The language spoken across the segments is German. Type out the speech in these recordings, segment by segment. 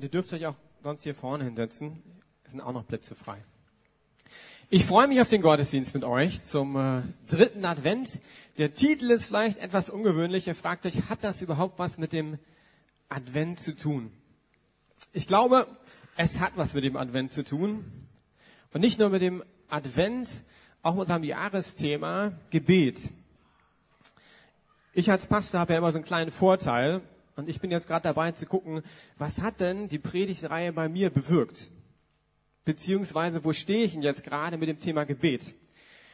Und ihr dürft euch auch sonst hier vorne hinsetzen. Es sind auch noch Plätze frei. Ich freue mich auf den Gottesdienst mit euch zum äh, dritten Advent. Der Titel ist vielleicht etwas ungewöhnlich. Ihr fragt euch, hat das überhaupt was mit dem Advent zu tun? Ich glaube, es hat was mit dem Advent zu tun. Und nicht nur mit dem Advent, auch mit unserem Jahresthema Gebet. Ich als Pastor habe ja immer so einen kleinen Vorteil. Und ich bin jetzt gerade dabei zu gucken, was hat denn die Predigtreihe bei mir bewirkt? Beziehungsweise, wo stehe ich denn jetzt gerade mit dem Thema Gebet?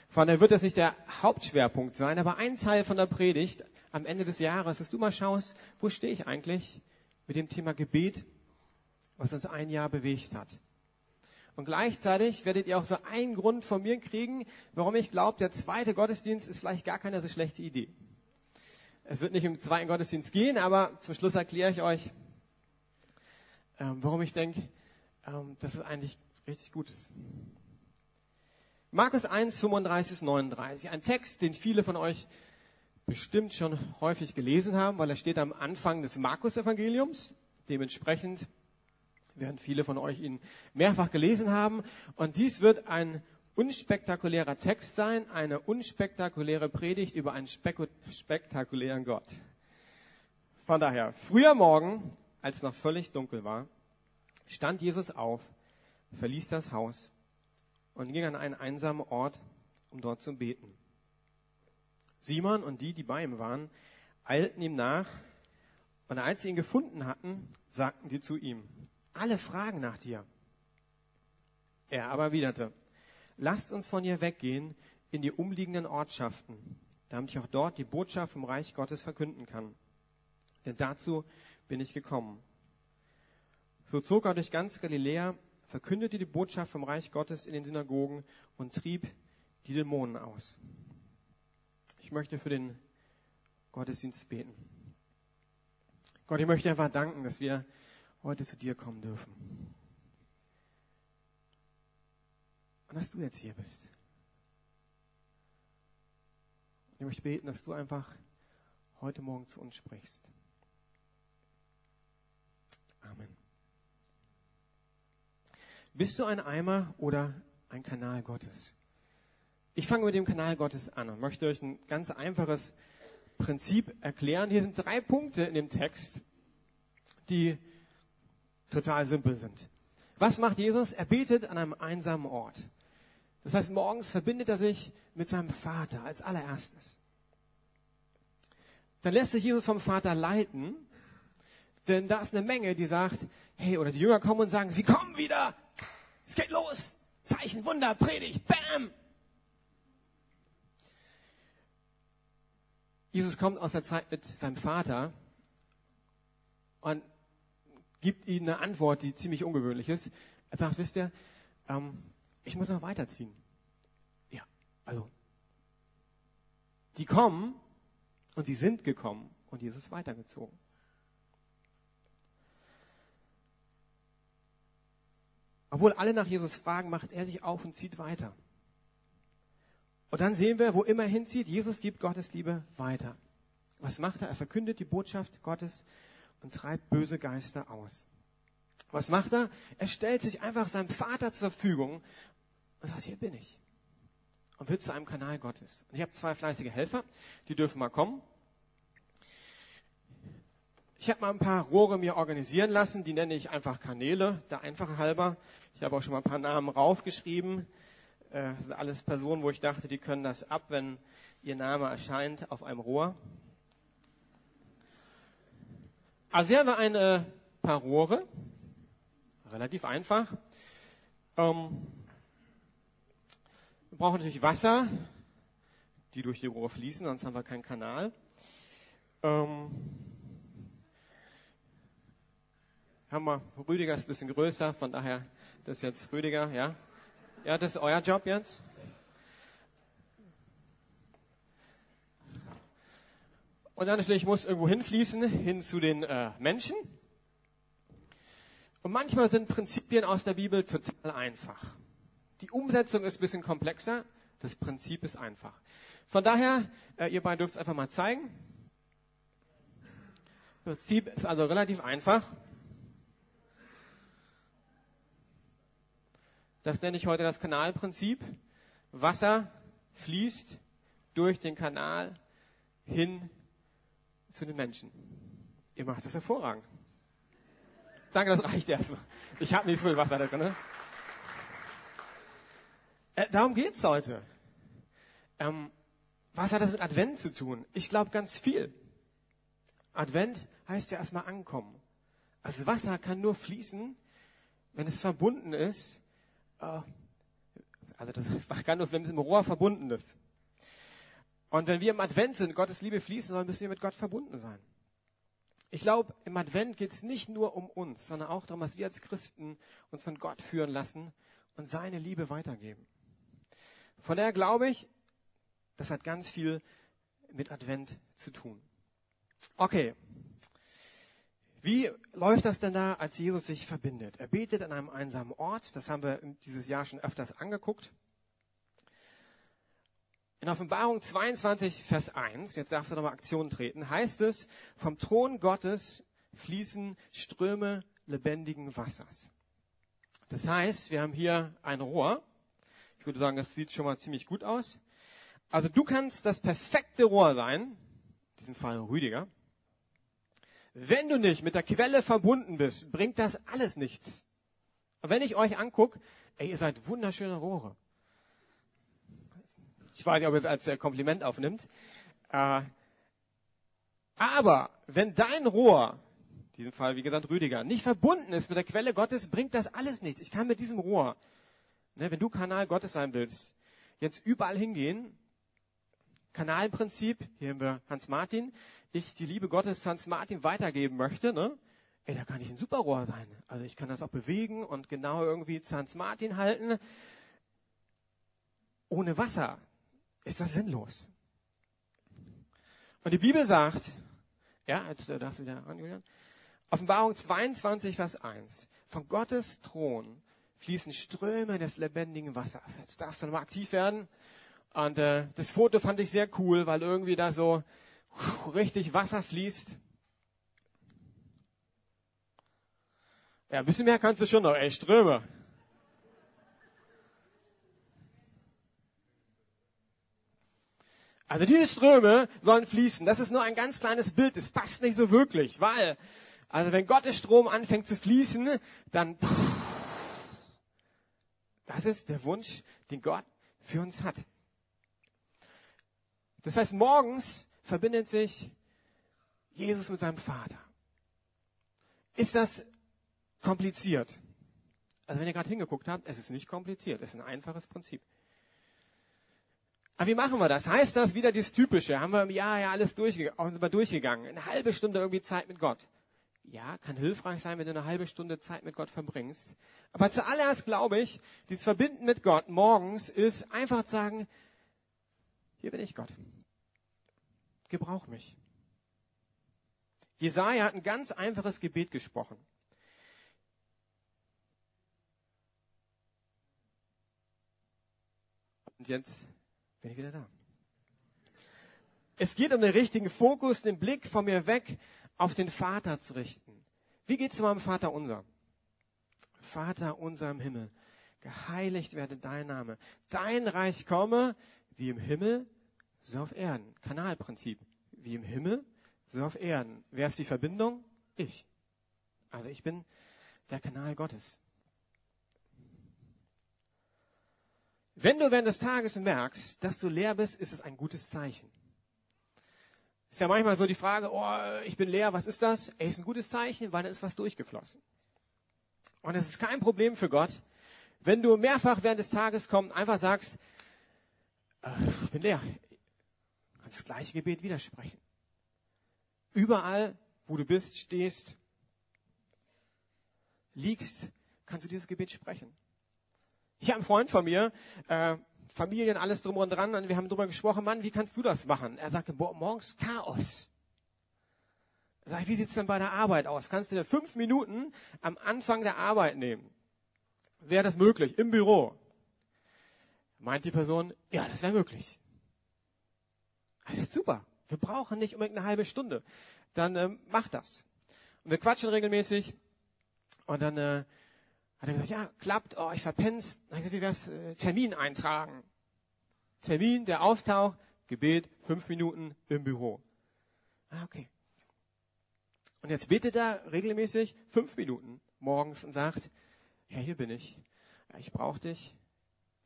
Von daher wird das nicht der Hauptschwerpunkt sein, aber ein Teil von der Predigt am Ende des Jahres, dass du mal schaust, wo stehe ich eigentlich mit dem Thema Gebet, was uns ein Jahr bewegt hat. Und gleichzeitig werdet ihr auch so einen Grund von mir kriegen, warum ich glaube, der zweite Gottesdienst ist vielleicht gar keine so schlechte Idee. Es wird nicht im zweiten Gottesdienst gehen, aber zum Schluss erkläre ich euch, ähm, warum ich denke, ähm, dass es eigentlich richtig gut ist. Markus 1, 35 bis 39. Ein Text, den viele von euch bestimmt schon häufig gelesen haben, weil er steht am Anfang des Markus-Evangeliums. Dementsprechend werden viele von euch ihn mehrfach gelesen haben. Und dies wird ein unspektakulärer Text sein, eine unspektakuläre Predigt über einen spektakulären Gott. Von daher, früher Morgen, als noch völlig dunkel war, stand Jesus auf, verließ das Haus und ging an einen einsamen Ort, um dort zu beten. Simon und die, die bei ihm waren, eilten ihm nach, und als sie ihn gefunden hatten, sagten sie zu ihm, alle fragen nach dir. Er aber erwiderte, lasst uns von hier weggehen in die umliegenden Ortschaften, damit ich auch dort die Botschaft vom Reich Gottes verkünden kann. Denn dazu bin ich gekommen. So zog er durch ganz Galiläa, verkündete die Botschaft vom Reich Gottes in den Synagogen und trieb die Dämonen aus. Ich möchte für den Gottesdienst beten. Gott, ich möchte einfach danken, dass wir heute zu dir kommen dürfen. Und dass du jetzt hier bist. Und ich möchte beten, dass du einfach heute Morgen zu uns sprichst. Amen. Bist du ein Eimer oder ein Kanal Gottes? Ich fange mit dem Kanal Gottes an und möchte euch ein ganz einfaches Prinzip erklären. Hier sind drei Punkte in dem Text, die total simpel sind. Was macht Jesus? Er betet an einem einsamen Ort. Das heißt, morgens verbindet er sich mit seinem Vater als allererstes. Dann lässt sich Jesus vom Vater leiten, denn da ist eine Menge, die sagt, hey, oder die Jünger kommen und sagen, sie kommen wieder, es geht los, Zeichen, Wunder, Predigt, bam. Jesus kommt aus der Zeit mit seinem Vater und gibt ihnen eine Antwort, die ziemlich ungewöhnlich ist. Er sagt, wisst ihr, ähm, ich muss noch weiterziehen. Ja, also, die kommen und die sind gekommen und Jesus ist weitergezogen. Obwohl alle nach Jesus fragen, macht er sich auf und zieht weiter. Und dann sehen wir, wo immer er hinzieht, Jesus gibt Gottes Liebe weiter. Was macht er? Er verkündet die Botschaft Gottes und treibt böse Geister aus. Was macht er? Er stellt sich einfach seinem Vater zur Verfügung und sagt, hier bin ich. Und wird zu einem Kanal Gottes. Und ich habe zwei fleißige Helfer, die dürfen mal kommen. Ich habe mal ein paar Rohre mir organisieren lassen, die nenne ich einfach Kanäle, der einfache halber. Ich habe auch schon mal ein paar Namen raufgeschrieben. Äh, das sind alles Personen, wo ich dachte, die können das ab, wenn ihr Name erscheint auf einem Rohr. Also hier haben wir ein äh, paar Rohre. Relativ einfach. Ähm, wir brauchen natürlich Wasser, die durch die Rohre fließen, sonst haben wir keinen Kanal. Ähm, haben wir, Rüdiger ist ein bisschen größer, von daher, das ist jetzt Rüdiger, ja. Ja, das ist euer Job jetzt. Und dann natürlich muss irgendwo hinfließen, hin zu den äh, Menschen. Und manchmal sind Prinzipien aus der Bibel total einfach. Die Umsetzung ist ein bisschen komplexer, das Prinzip ist einfach. Von daher, äh, ihr beiden dürft es einfach mal zeigen. Das Prinzip ist also relativ einfach. Das nenne ich heute das Kanalprinzip. Wasser fließt durch den Kanal hin zu den Menschen. Ihr macht das hervorragend. Danke, das reicht erstmal. Ich habe nicht so viel Wasser da drin. Ne? Äh, darum geht's heute. Ähm, was hat das mit Advent zu tun? Ich glaube ganz viel. Advent heißt ja erstmal ankommen. Also Wasser kann nur fließen, wenn es verbunden ist. Äh, also das kann nur, wenn es im Rohr verbunden ist. Und wenn wir im Advent sind, Gottes Liebe fließen soll, müssen wir mit Gott verbunden sein. Ich glaube, im Advent geht es nicht nur um uns, sondern auch darum, dass wir als Christen uns von Gott führen lassen und seine Liebe weitergeben. Von daher glaube ich, das hat ganz viel mit Advent zu tun. Okay. Wie läuft das denn da, als Jesus sich verbindet? Er betet an einem einsamen Ort. Das haben wir dieses Jahr schon öfters angeguckt. In Offenbarung 22, Vers 1, jetzt darfst du nochmal Aktion treten, heißt es, vom Thron Gottes fließen Ströme lebendigen Wassers. Das heißt, wir haben hier ein Rohr. Ich würde sagen, das sieht schon mal ziemlich gut aus. Also du kannst das perfekte Rohr sein, in diesem Fall Rüdiger. Wenn du nicht mit der Quelle verbunden bist, bringt das alles nichts. Und wenn ich euch angucke, ihr seid wunderschöne Rohre. Ich weiß nicht, ob ihr es als äh, Kompliment aufnimmt. Äh, aber wenn dein Rohr, in diesem Fall wie gesagt Rüdiger, nicht verbunden ist mit der Quelle Gottes, bringt das alles nichts. Ich kann mit diesem Rohr, ne, wenn du Kanal Gottes sein willst, jetzt überall hingehen Kanalprinzip, hier haben wir Hans Martin, ich die Liebe Gottes Hans Martin weitergeben möchte, ne? Ey, da kann ich ein Superrohr sein. Also ich kann das auch bewegen und genau irgendwie zu Hans Martin halten. Ohne Wasser ist das sinnlos. Und die Bibel sagt, ja, jetzt darfst du wieder ran, Julian. Offenbarung 22, Vers 1. Von Gottes Thron fließen Ströme des lebendigen Wassers. Jetzt darfst du nochmal aktiv werden. Und äh, das Foto fand ich sehr cool, weil irgendwie da so richtig Wasser fließt. Ja, ein bisschen mehr kannst du schon noch, ey, Ströme. Also diese Ströme sollen fließen. Das ist nur ein ganz kleines Bild. Es passt nicht so wirklich, weil, also wenn Gottes Strom anfängt zu fließen, dann, das ist der Wunsch, den Gott für uns hat. Das heißt, morgens verbindet sich Jesus mit seinem Vater. Ist das kompliziert? Also wenn ihr gerade hingeguckt habt, es ist nicht kompliziert, es ist ein einfaches Prinzip. Aber wie machen wir das? Heißt das wieder das Typische? Haben wir im Jahr ja alles durchgegangen, durchgegangen? Eine halbe Stunde irgendwie Zeit mit Gott. Ja, kann hilfreich sein, wenn du eine halbe Stunde Zeit mit Gott verbringst. Aber zuallererst glaube ich, dieses Verbinden mit Gott morgens ist einfach zu sagen, hier bin ich Gott gebrauch mich. Jesaja hat ein ganz einfaches Gebet gesprochen. Und jetzt bin ich wieder da. Es geht um den richtigen Fokus, den Blick von mir weg auf den Vater zu richten. Wie geht's meinem Vater unser? Vater unser im Himmel, geheiligt werde dein Name. Dein Reich komme, wie im Himmel, so auf Erden. Kanalprinzip. Wie im Himmel, so auf Erden. Wer ist die Verbindung? Ich. Also ich bin der Kanal Gottes. Wenn du während des Tages merkst, dass du leer bist, ist es ein gutes Zeichen. Ist ja manchmal so die Frage, oh, ich bin leer, was ist das? Ey, ist ein gutes Zeichen, weil dann ist was durchgeflossen. Und es ist kein Problem für Gott, wenn du mehrfach während des Tages kommst, einfach sagst, ich bin leer, kannst das gleiche Gebet widersprechen. Überall, wo du bist, stehst, liegst, kannst du dieses Gebet sprechen. Ich habe einen Freund von mir, äh, Familien, alles drum und dran, und wir haben darüber gesprochen, Mann, wie kannst du das machen? Er sagte, boah, morgens Chaos. Sag ich, wie sieht's denn bei der Arbeit aus? Kannst du dir fünf Minuten am Anfang der Arbeit nehmen? Wäre das möglich? Im Büro? Meint die Person, ja, das wäre möglich. Sagt, super, wir brauchen nicht unbedingt eine halbe Stunde. Dann ähm, mach das. Und wir quatschen regelmäßig und dann äh, Hat er gesagt, ja, klappt, oh, ich verpenn's. Dann hat er gesagt, wie wär's, Termin eintragen. Termin, der auftaucht, Gebet, fünf Minuten im Büro. Ah, okay. Und jetzt betet er regelmäßig fünf Minuten morgens und sagt, ja, hier bin ich. Ich brauche dich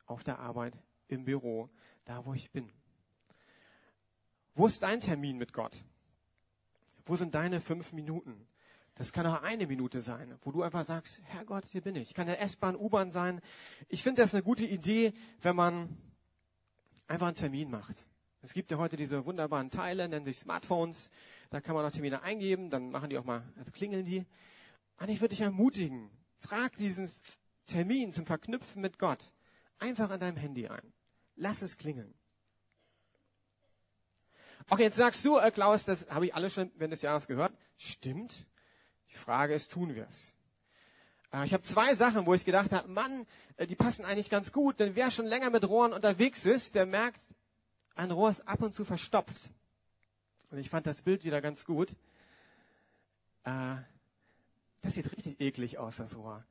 auf der Arbeit, im Büro, da wo ich bin. Wo ist dein Termin mit Gott? Wo sind deine fünf Minuten? Das kann auch eine Minute sein, wo du einfach sagst, Herr Gott, hier bin ich. Kann der S-Bahn, U-Bahn sein. Ich finde das eine gute Idee, wenn man einfach einen Termin macht. Es gibt ja heute diese wunderbaren Teile, nennen sich Smartphones. Da kann man auch Termine eingeben, dann machen die auch mal, also klingeln die. Und ich würde dich ermutigen, trag diesen Termin zum Verknüpfen mit Gott einfach an deinem Handy ein. Lass es klingeln. Okay, jetzt sagst du, äh, Klaus, das habe ich alles schon während des Jahres gehört. Stimmt. Die Frage ist, tun wir es? Äh, ich habe zwei Sachen, wo ich gedacht habe, Mann, äh, die passen eigentlich ganz gut, denn wer schon länger mit Rohren unterwegs ist, der merkt, ein Rohr ist ab und zu verstopft. Und ich fand das Bild wieder ganz gut. Äh, das sieht richtig eklig aus, das Rohr.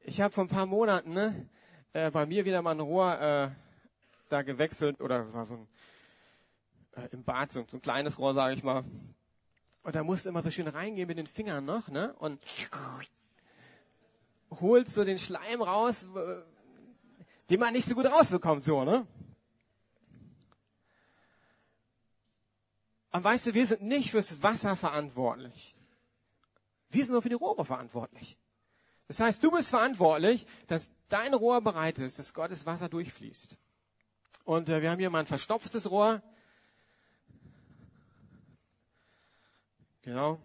Ich habe vor ein paar Monaten ne, bei mir wieder mal ein Rohr äh, da gewechselt oder war so ein äh, im Bad so, so ein kleines Rohr, sage ich mal. Und da musst du immer so schön reingehen mit den Fingern noch, ne? Und holst so den Schleim raus, den man nicht so gut rausbekommt, so, ne? Und weißt du, wir sind nicht fürs Wasser verantwortlich. Wir sind nur für die Rohre verantwortlich. Das heißt, du bist verantwortlich, dass dein Rohr bereit ist, dass Gottes Wasser durchfließt. Und äh, wir haben hier mal ein verstopftes Rohr. Genau.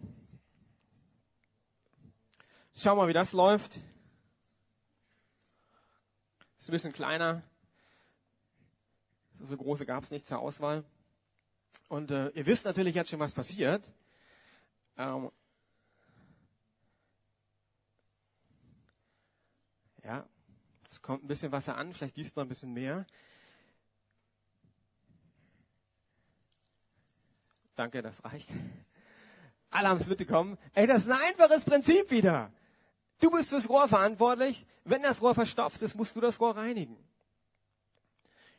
Schau mal, wie das läuft. Ist ein bisschen kleiner. So viel große gab es nicht zur Auswahl. Und äh, ihr wisst natürlich jetzt schon, was passiert. Ähm, ja, es kommt ein bisschen Wasser an, vielleicht gießt noch ein bisschen mehr. Danke, das reicht. Alle haben es mitbekommen. Ey, das ist ein einfaches Prinzip wieder. Du bist fürs Rohr verantwortlich. Wenn das Rohr verstopft ist, musst du das Rohr reinigen.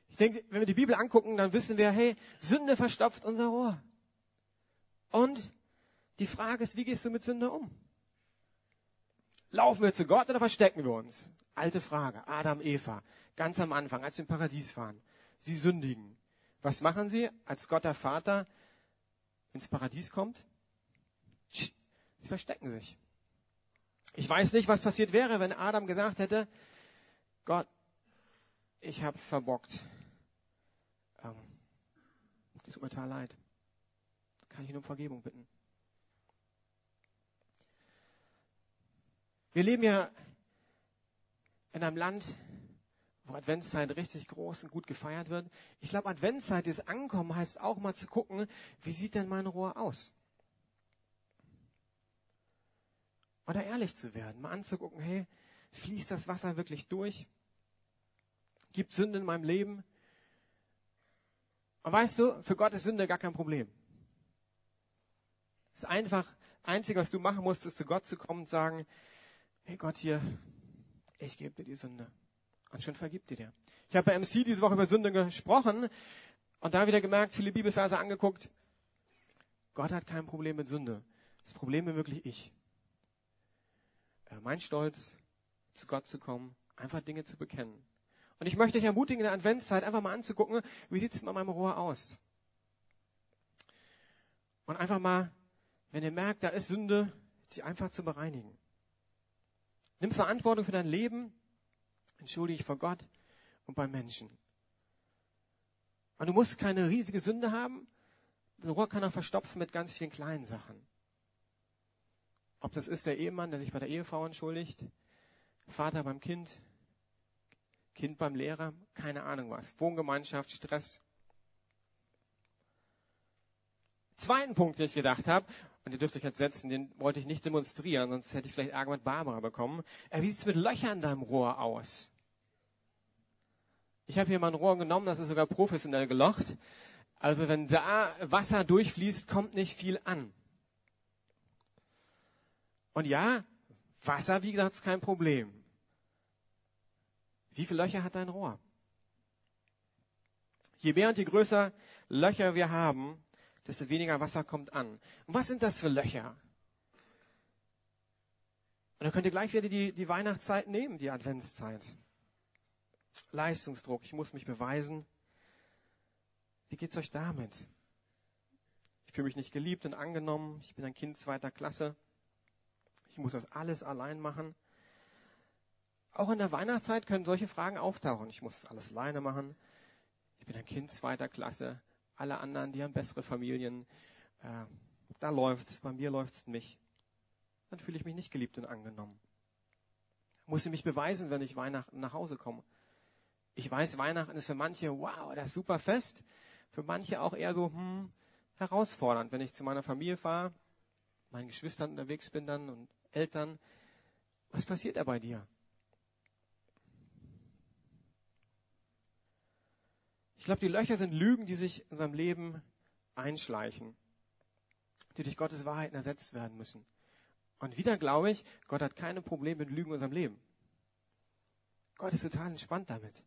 Ich denke, wenn wir die Bibel angucken, dann wissen wir, hey, Sünde verstopft unser Rohr. Und die Frage ist, wie gehst du mit Sünde um? Laufen wir zu Gott oder verstecken wir uns? Alte Frage. Adam, Eva, ganz am Anfang, als sie im Paradies waren. Sie sündigen. Was machen sie, als Gott der Vater ins Paradies kommt? Sie verstecken sich. Ich weiß nicht, was passiert wäre, wenn Adam gesagt hätte, Gott, ich hab's verbockt. Ähm, tut mir total leid. Kann ich ihn um Vergebung bitten? Wir leben ja in einem Land, wo Adventszeit richtig groß und gut gefeiert wird. Ich glaube, Adventszeit ist Ankommen heißt auch mal zu gucken, wie sieht denn mein Rohr aus? Oder ehrlich zu werden, mal anzugucken, hey, fließt das Wasser wirklich durch? Gibt Sünde in meinem Leben? Und weißt du, für Gott ist Sünde gar kein Problem. Es ist einfach, einzige, was du machen musst, ist zu Gott zu kommen und sagen, hey Gott hier, ich gebe dir die Sünde. Und schon vergibt dir dir. Ich habe bei MC diese Woche über Sünde gesprochen und da wieder gemerkt, viele Bibelverse angeguckt. Gott hat kein Problem mit Sünde. Das Problem bin wirklich ich. Äh, mein Stolz, zu Gott zu kommen, einfach Dinge zu bekennen. Und ich möchte dich ermutigen, in der Adventszeit einfach mal anzugucken, wie sieht es mit meinem Rohr aus? Und einfach mal, wenn ihr merkt, da ist Sünde, sie einfach zu bereinigen. Nimm Verantwortung für dein Leben, entschuldige dich vor Gott und beim Menschen. Und du musst keine riesige Sünde haben. Das Rohr kann auch verstopfen mit ganz vielen kleinen Sachen. Ob das ist der Ehemann, der sich bei der Ehefrau entschuldigt, Vater beim Kind, Kind beim Lehrer, keine Ahnung was. Wohngemeinschaft, Stress. Zweiten Punkt, den ich gedacht habe, und ihr dürft euch jetzt setzen, den wollte ich nicht demonstrieren, sonst hätte ich vielleicht Ärger mit Barbara bekommen. Äh, wie sieht's mit Löchern in deinem Rohr aus? Ich habe hier mal ein Rohr genommen, das ist sogar professionell gelocht. Also wenn da Wasser durchfließt, kommt nicht viel an. Und ja, Wasser, wie gesagt, ist kein Problem. Wie viele Löcher hat dein Rohr? Je mehr und je größer Löcher wir haben, desto weniger Wasser kommt an. Und was sind das für Löcher? Und dann könnt ihr gleich wieder die, die Weihnachtszeit nehmen, die Adventszeit. Leistungsdruck, ich muss mich beweisen. Wie geht's euch damit? Ich fühle mich nicht geliebt und angenommen. Ich bin ein Kind zweiter Klasse. Ich muss das alles allein machen. Auch in der Weihnachtszeit können solche Fragen auftauchen. Ich muss das alles alleine machen. Ich bin ein Kind zweiter Klasse. Alle anderen, die haben bessere Familien. Äh, da läuft's. Bei mir läuft's nicht. Dann fühle ich mich nicht geliebt und angenommen. Muss ich mich beweisen, wenn ich Weihnachten nach Hause komme. Ich weiß, Weihnachten ist für manche, wow, das super fest. Für manche auch eher so, hm, herausfordernd, wenn ich zu meiner Familie fahre, meinen Geschwistern unterwegs bin dann und Eltern. Was passiert da bei dir? Ich glaube, die Löcher sind Lügen, die sich in unserem Leben einschleichen, die durch Gottes Wahrheiten ersetzt werden müssen. Und wieder glaube ich, Gott hat keine Probleme mit Lügen in unserem Leben. Gott ist total entspannt damit.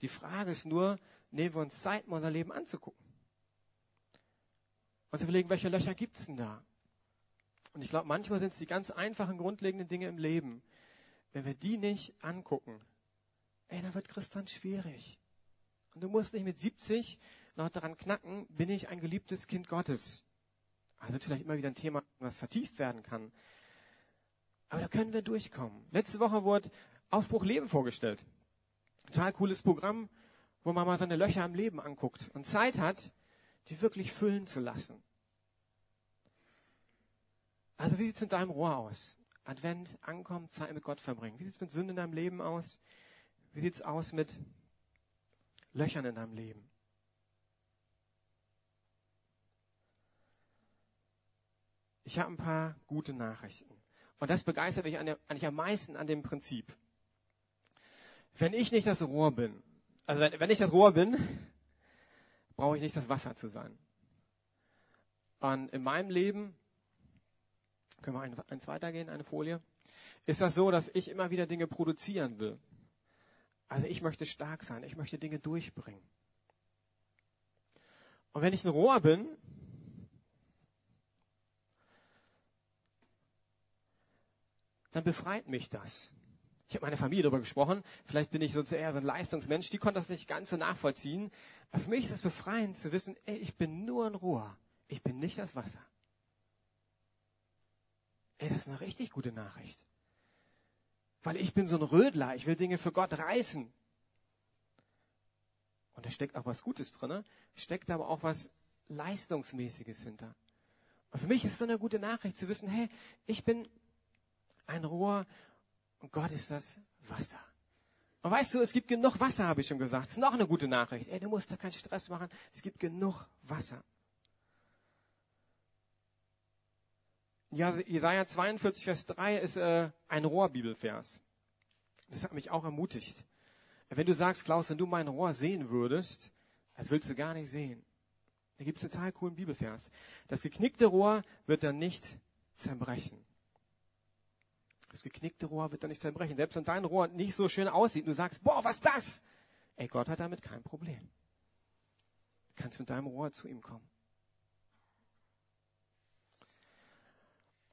Die Frage ist nur, nehmen wir uns Zeit, mal unser Leben anzugucken. Und zu überlegen, welche Löcher gibt's denn da? Und ich glaube, manchmal sind es die ganz einfachen, grundlegenden Dinge im Leben. Wenn wir die nicht angucken, ey, dann wird Christian schwierig. Und du musst nicht mit 70 noch daran knacken, bin ich ein geliebtes Kind Gottes. Also vielleicht immer wieder ein Thema, was vertieft werden kann. Aber da können wir durchkommen. Letzte Woche wurde Aufbruch Leben vorgestellt. Total cooles Programm, wo man mal seine Löcher im Leben anguckt und Zeit hat, die wirklich füllen zu lassen. Also wie sieht's mit deinem Rohr aus? Advent, ankommen, Zeit mit Gott verbringen. Wie sieht's mit Sünde in deinem Leben aus? Wie sieht's aus mit Löchern in deinem Leben? Ich habe ein paar gute Nachrichten. Und das begeistert mich eigentlich am meisten an dem Prinzip. Wenn ich nicht das Rohr bin, also wenn ich das Rohr bin, brauche ich nicht das Wasser zu sein. Und in meinem Leben, können wir eins weitergehen, eine Folie, ist das so, dass ich immer wieder Dinge produzieren will. Also ich möchte stark sein, ich möchte Dinge durchbringen. Und wenn ich ein Rohr bin, dann befreit mich das. Ich habe meine Familie darüber gesprochen. Vielleicht bin ich so eher so ein Leistungsmensch. Die konnte das nicht ganz so nachvollziehen. Aber für mich ist es befreiend zu wissen, ey, ich bin nur ein Rohr. Ich bin nicht das Wasser. Ey, das ist eine richtig gute Nachricht. Weil ich bin so ein Rödler. Ich will Dinge für Gott reißen. Und da steckt auch was Gutes drin. Ne? Steckt aber auch was Leistungsmäßiges hinter. Und für mich ist es so eine gute Nachricht zu wissen, hey, ich bin ein Rohr und Gott ist das Wasser. Und weißt du, es gibt genug Wasser, habe ich schon gesagt. Das ist noch eine gute Nachricht. Ey, du musst da keinen Stress machen. Es gibt genug Wasser. Jesaja 42, Vers 3 ist äh, ein Rohrbibelvers. Das hat mich auch ermutigt. Wenn du sagst, Klaus, wenn du mein Rohr sehen würdest, das willst du gar nicht sehen. Da gibt es einen total coolen Bibelvers. Das geknickte Rohr wird dann nicht zerbrechen. Das geknickte Rohr wird dann nicht zerbrechen. Selbst wenn dein Rohr nicht so schön aussieht du sagst, boah, was das? Ey, Gott hat damit kein Problem. Du kannst mit deinem Rohr zu ihm kommen.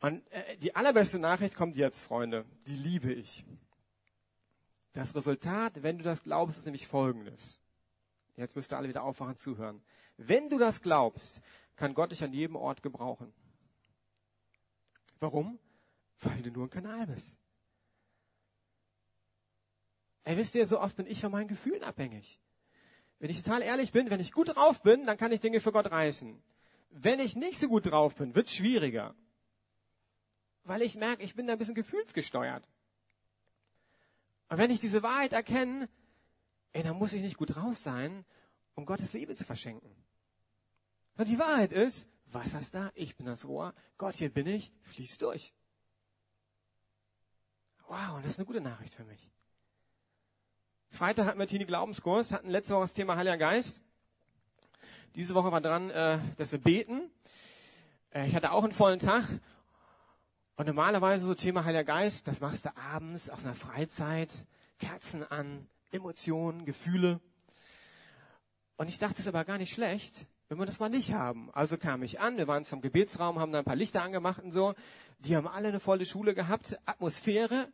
Und äh, die allerbeste Nachricht kommt jetzt, Freunde. Die liebe ich. Das Resultat, wenn du das glaubst, ist nämlich folgendes. Jetzt müsst ihr alle wieder aufwachen zuhören. Wenn du das glaubst, kann Gott dich an jedem Ort gebrauchen. Warum? weil du nur ein Kanal bist. Ey, wisst ihr, so oft bin ich von meinen Gefühlen abhängig. Wenn ich total ehrlich bin, wenn ich gut drauf bin, dann kann ich Dinge für Gott reißen. Wenn ich nicht so gut drauf bin, wird schwieriger. Weil ich merke, ich bin da ein bisschen gefühlsgesteuert. Und wenn ich diese Wahrheit erkenne, ey, dann muss ich nicht gut drauf sein, um Gottes Liebe zu verschenken. Und die Wahrheit ist, Wasser ist da, ich bin das Rohr, Gott, hier bin ich, fließt durch. Wow, und das ist eine gute Nachricht für mich. Freitag hatten wir Teenie Glaubenskurs, hatten letzte Woche das Thema Heiliger Geist. Diese Woche war dran, äh, dass wir beten. Äh, ich hatte auch einen vollen Tag. Und normalerweise so Thema Heiliger Geist, das machst du abends auf einer Freizeit, Kerzen an, Emotionen, Gefühle. Und ich dachte, es ist aber gar nicht schlecht, wenn wir das mal nicht haben. Also kam ich an, wir waren zum Gebetsraum, haben da ein paar Lichter angemacht und so. Die haben alle eine volle Schule gehabt, Atmosphäre.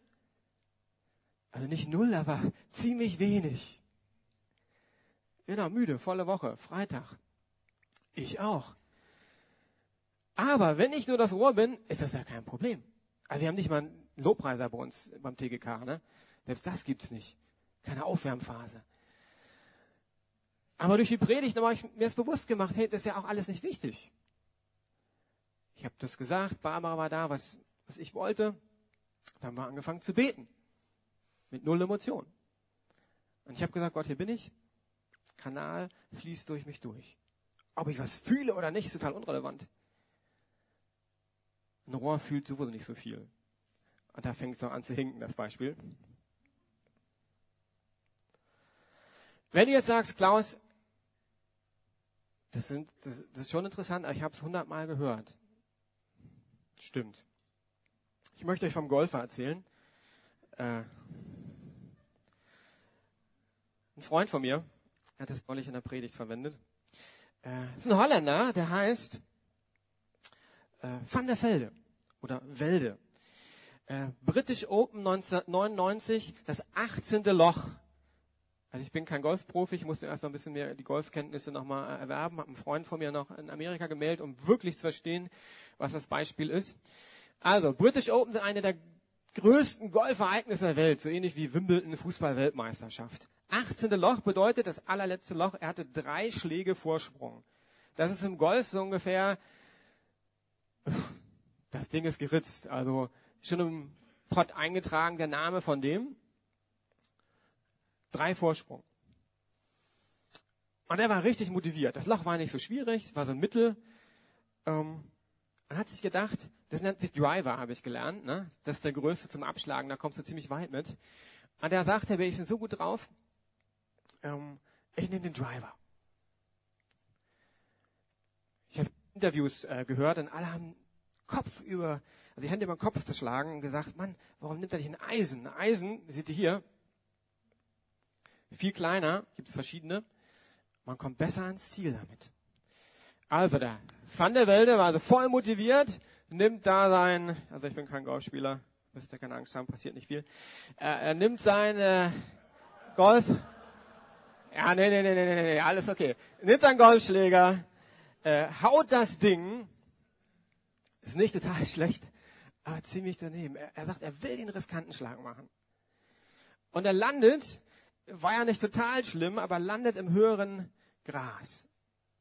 Also nicht null, aber ziemlich wenig. Genau, müde, volle Woche, Freitag. Ich auch. Aber wenn ich nur das Rohr bin, ist das ja kein Problem. Also wir haben nicht mal einen Lobpreiser bei uns beim TGK, ne? Selbst das gibt's nicht. Keine Aufwärmphase. Aber durch die Predigt habe ich mir das bewusst gemacht, hey, das ist ja auch alles nicht wichtig. Ich habe das gesagt, Barbara war da, was, was ich wollte. Dann haben wir angefangen zu beten. Mit null Emotion. Und ich habe gesagt, Gott, hier bin ich. Kanal fließt durch mich durch. Ob ich was fühle oder nicht, ist total unrelevant. Ein Rohr fühlt sowieso nicht so viel. Und da fängt es noch an zu hinken, das Beispiel. Wenn du jetzt sagst, Klaus, das, sind, das, das ist schon interessant, aber ich habe es hundertmal gehört. Stimmt. Ich möchte euch vom Golfer erzählen. Äh, ein Freund von mir hat das neulich in der Predigt verwendet. Äh, ist ein Holländer, der heißt äh, Van der Velde oder Welde. Äh, British Open 1999, das 18. Loch also ich bin kein Golfprofi, ich musste erst noch ein bisschen mehr die Golfkenntnisse nochmal erwerben, habe einen Freund von mir noch in Amerika gemeldet, um wirklich zu verstehen, was das Beispiel ist. Also, British Open sind eine der größten Golfereignisse der Welt, so ähnlich wie Wimbledon Fußball-Weltmeisterschaft. 18. Loch bedeutet das allerletzte Loch, er hatte drei Schläge Vorsprung. Das ist im Golf so ungefähr, das Ding ist geritzt, also schon im Pott eingetragen der Name von dem. Drei Vorsprung. Und er war richtig motiviert. Das Loch war nicht so schwierig, es war so ein Mittel. Ähm, er hat sich gedacht, das nennt sich Driver, habe ich gelernt. Ne? Das ist der größte zum Abschlagen, da kommst du ziemlich weit mit. Und er sagte, ich bin so gut drauf, ähm, ich nehme den Driver. Ich habe Interviews äh, gehört und alle haben Kopf über, also die Hände über den Kopf zu schlagen und gesagt, Mann, warum nimmt er nicht ein Eisen? Ein Eisen, seht ihr hier, viel kleiner, gibt es verschiedene. Man kommt besser ans Ziel damit. Also der Van der Welde war also voll motiviert, nimmt da sein, also ich bin kein Golfspieler, müsst ihr keine Angst haben, passiert nicht viel. Er, er nimmt seine Golf, ja, nee, nee, nee, nee, nee, nee, alles okay. Nimmt seinen Golfschläger, äh, haut das Ding, ist nicht total schlecht, aber ziemlich daneben. Er, er sagt, er will den riskanten Schlag machen. Und er landet war ja nicht total schlimm, aber landet im höheren Gras.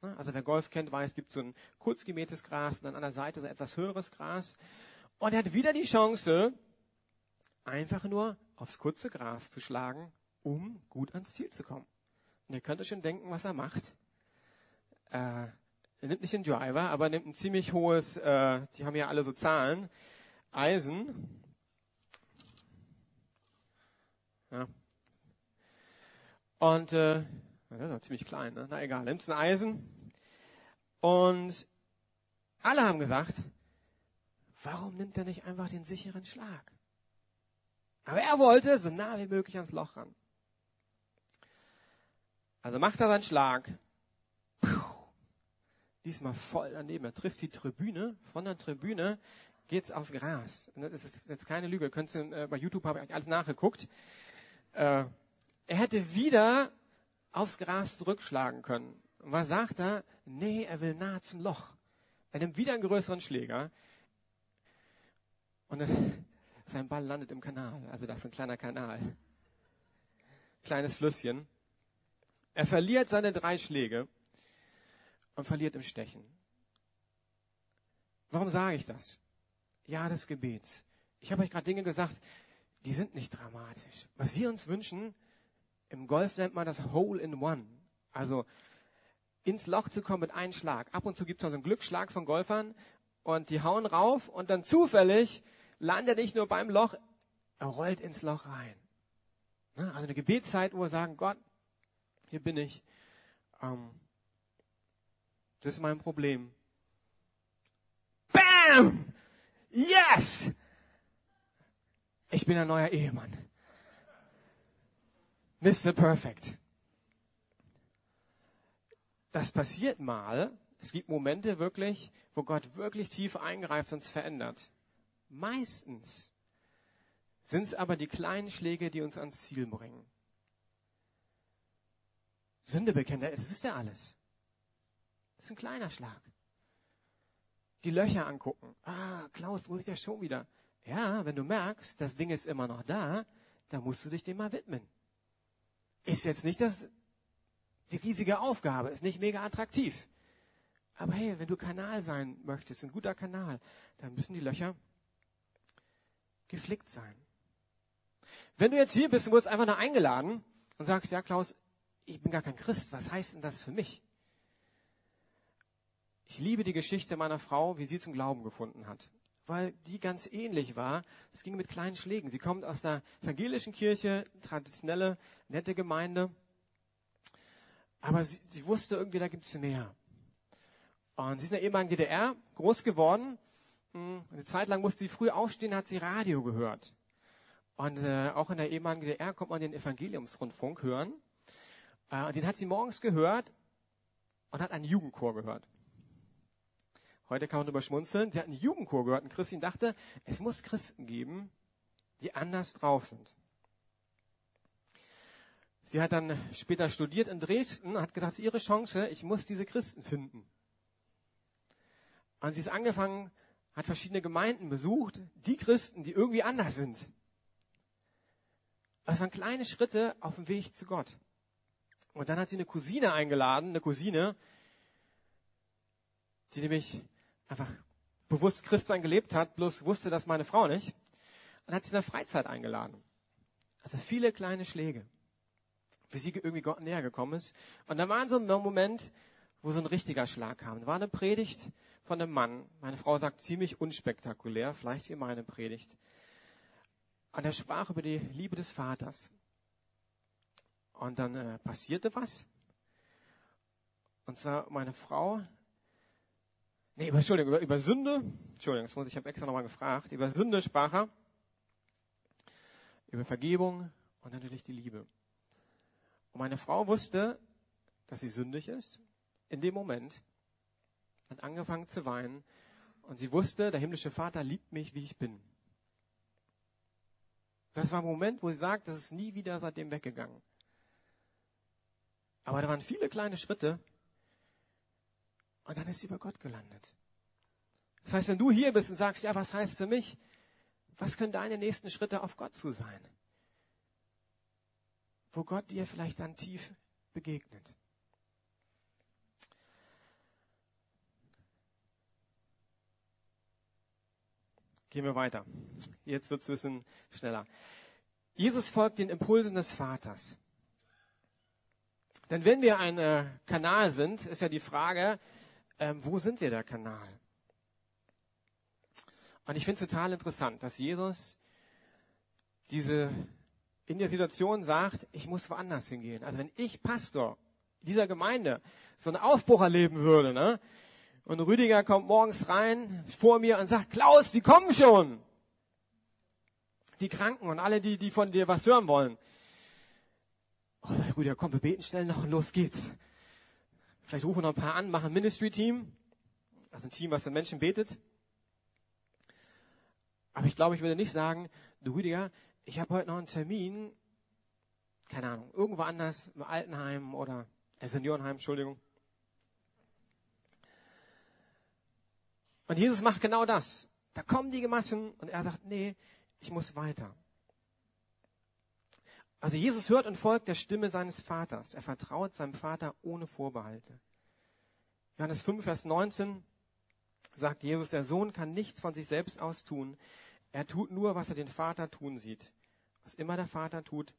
Also wer Golf kennt, weiß, es gibt so ein kurz gemähtes Gras und dann an der Seite so etwas höheres Gras. Und er hat wieder die Chance, einfach nur aufs kurze Gras zu schlagen, um gut ans Ziel zu kommen. Und ihr könnt euch schon denken, was er macht. Äh, er nimmt nicht den Driver, aber nimmt ein ziemlich hohes, äh, die haben ja alle so Zahlen, Eisen. Ja, und äh, das ist ziemlich klein, ne? na egal, nimmt ein Eisen. Und alle haben gesagt, warum nimmt er nicht einfach den sicheren Schlag? Aber er wollte so nah wie möglich ans Loch ran. Also macht er seinen Schlag. Diesmal voll daneben. Er trifft die Tribüne. Von der Tribüne geht's aufs Gras. Das ist jetzt keine Lüge. Könnt ihr, äh, bei YouTube habe ich alles nachgeguckt. Äh, er hätte wieder aufs Gras zurückschlagen können. Und was sagt er? Nee, er will nahe zum Loch. Er nimmt wieder einen größeren Schläger. Und dann, sein Ball landet im Kanal. Also das ist ein kleiner Kanal. Kleines Flüsschen. Er verliert seine drei Schläge und verliert im Stechen. Warum sage ich das? Ja, des Gebets. Ich habe euch gerade Dinge gesagt, die sind nicht dramatisch. Was wir uns wünschen, im Golf nennt man das Hole in One. Also ins Loch zu kommen mit einem Schlag. Ab und zu gibt es so einen Glücksschlag von Golfern und die hauen rauf und dann zufällig landet nicht nur beim Loch, er rollt ins Loch rein. Ne? Also eine Gebetszeit, wo wir sagen, Gott, hier bin ich. Ähm, das ist mein Problem. Bam! Yes! Ich bin ein neuer Ehemann. Mr. Perfect. Das passiert mal. Es gibt Momente wirklich, wo Gott wirklich tief eingreift und es verändert. Meistens sind es aber die kleinen Schläge, die uns ans Ziel bringen. Sünde bekennen, das wisst ihr alles. Das ist ein kleiner Schlag. Die Löcher angucken. Ah, Klaus, muss ich das schon wieder? Ja, wenn du merkst, das Ding ist immer noch da, dann musst du dich dem mal widmen. Ist jetzt nicht das, die riesige Aufgabe, ist nicht mega attraktiv. Aber hey, wenn du Kanal sein möchtest, ein guter Kanal, dann müssen die Löcher geflickt sein. Wenn du jetzt hier bist und wurdest einfach nur eingeladen und sagst, ja Klaus, ich bin gar kein Christ, was heißt denn das für mich? Ich liebe die Geschichte meiner Frau, wie sie zum Glauben gefunden hat, weil die ganz ähnlich war. Es ging mit kleinen Schlägen. Sie kommt aus der evangelischen Kirche, traditionelle, nette Gemeinde, aber sie, sie wusste irgendwie, da gibt's mehr. Und sie ist in der ehemaligen DDR groß geworden. Hm, eine Zeit lang musste sie früh aufstehen, hat sie Radio gehört. Und äh, auch in der ehemaligen DDR kommt man den Evangeliumsrundfunk hören. Äh, den hat sie morgens gehört und hat einen Jugendchor gehört. Heute kann man darüber schmunzeln. Die hat einen Jugendchor gehört und Christine dachte, es muss Christen geben, die anders drauf sind. Sie hat dann später studiert in Dresden, hat gesagt, es ist ihre Chance, ich muss diese Christen finden. Und sie ist angefangen, hat verschiedene Gemeinden besucht, die Christen, die irgendwie anders sind. Das waren kleine Schritte auf dem Weg zu Gott. Und dann hat sie eine Cousine eingeladen, eine Cousine, die nämlich einfach bewusst Christsein gelebt hat, bloß wusste das meine Frau nicht. Und hat sie in der Freizeit eingeladen. Also viele kleine Schläge, wie sie irgendwie Gott näher gekommen ist. Und da war so ein Moment, wo so ein richtiger Schlag kam. Da war eine Predigt von einem Mann. Meine Frau sagt ziemlich unspektakulär, vielleicht wie meine Predigt. Und er sprach über die Liebe des Vaters. Und dann äh, passierte was. Und zwar meine Frau, nee, über, Entschuldigung, über, über Sünde, Entschuldigung, das muss ich habe extra nochmal gefragt, über Sünde sprach er, über Vergebung und natürlich die Liebe. Und meine Frau wusste, dass sie sündig ist, in dem Moment, hat angefangen zu weinen und sie wusste, der himmlische Vater liebt mich, wie ich bin. Das war ein Moment, wo sie sagt, das ist nie wieder seitdem weggegangen. Aber da waren viele kleine Schritte und dann ist sie über Gott gelandet. Das heißt, wenn du hier bist und sagst, ja, was heißt für mich? Was können deine nächsten Schritte auf Gott zu sein? Wo Gott dir vielleicht dann tief begegnet. Gehen wir weiter. Jetzt wird es ein bisschen schneller. Jesus folgt den Impulsen des Vaters. Denn wenn wir ein äh, Kanal sind, ist ja die Frage, ähm, wo sind wir der Kanal? Und ich finde es total interessant, dass Jesus diese in der Situation sagt, ich muss woanders hingehen. Also wenn ich Pastor dieser Gemeinde so einen Aufbruch erleben würde, ne? Und Rüdiger kommt morgens rein vor mir und sagt, Klaus, die kommen schon. Die Kranken und alle, die, die von dir was hören wollen. Oh, Rüdiger, komm, wir beten schnell noch und los geht's. Vielleicht rufen wir noch ein paar an, machen ein Ministry-Team. Also ein Team, was den Menschen betet. Aber ich glaube, ich würde nicht sagen, du Rüdiger, ich habe heute noch einen Termin, keine Ahnung, irgendwo anders, im Altenheim oder äh, Seniorenheim, Entschuldigung. Und Jesus macht genau das. Da kommen die Massen und er sagt, nee, ich muss weiter. Also Jesus hört und folgt der Stimme seines Vaters. Er vertraut seinem Vater ohne Vorbehalte. Johannes 5, Vers 19 sagt Jesus, der Sohn kann nichts von sich selbst aus tun. Er tut nur, was er den Vater tun sieht. Was immer der Vater tut,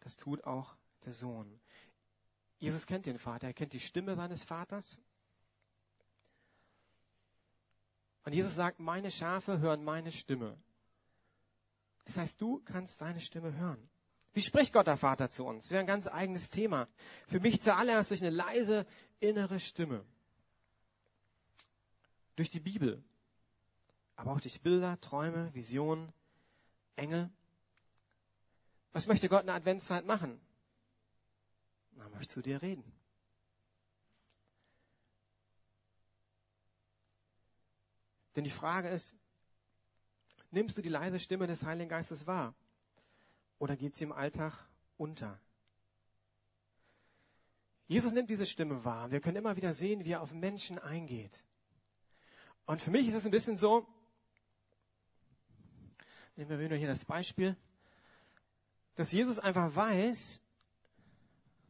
das tut auch der Sohn. Jesus kennt den Vater, er kennt die Stimme seines Vaters. Und Jesus sagt, meine Schafe hören meine Stimme. Das heißt, du kannst seine Stimme hören. Wie spricht Gott der Vater zu uns? Das wäre ein ganz eigenes Thema. Für mich zuallererst durch eine leise innere Stimme. Durch die Bibel. Aber auch durch Bilder, Träume, Visionen, Engel. Was möchte Gott in der Adventszeit machen? möchte zu dir reden. Denn die Frage ist, nimmst du die leise Stimme des Heiligen Geistes wahr? Oder geht sie im Alltag unter? Jesus nimmt diese Stimme wahr. Wir können immer wieder sehen, wie er auf Menschen eingeht. Und für mich ist es ein bisschen so, nehmen wir wieder hier das Beispiel, dass Jesus einfach weiß,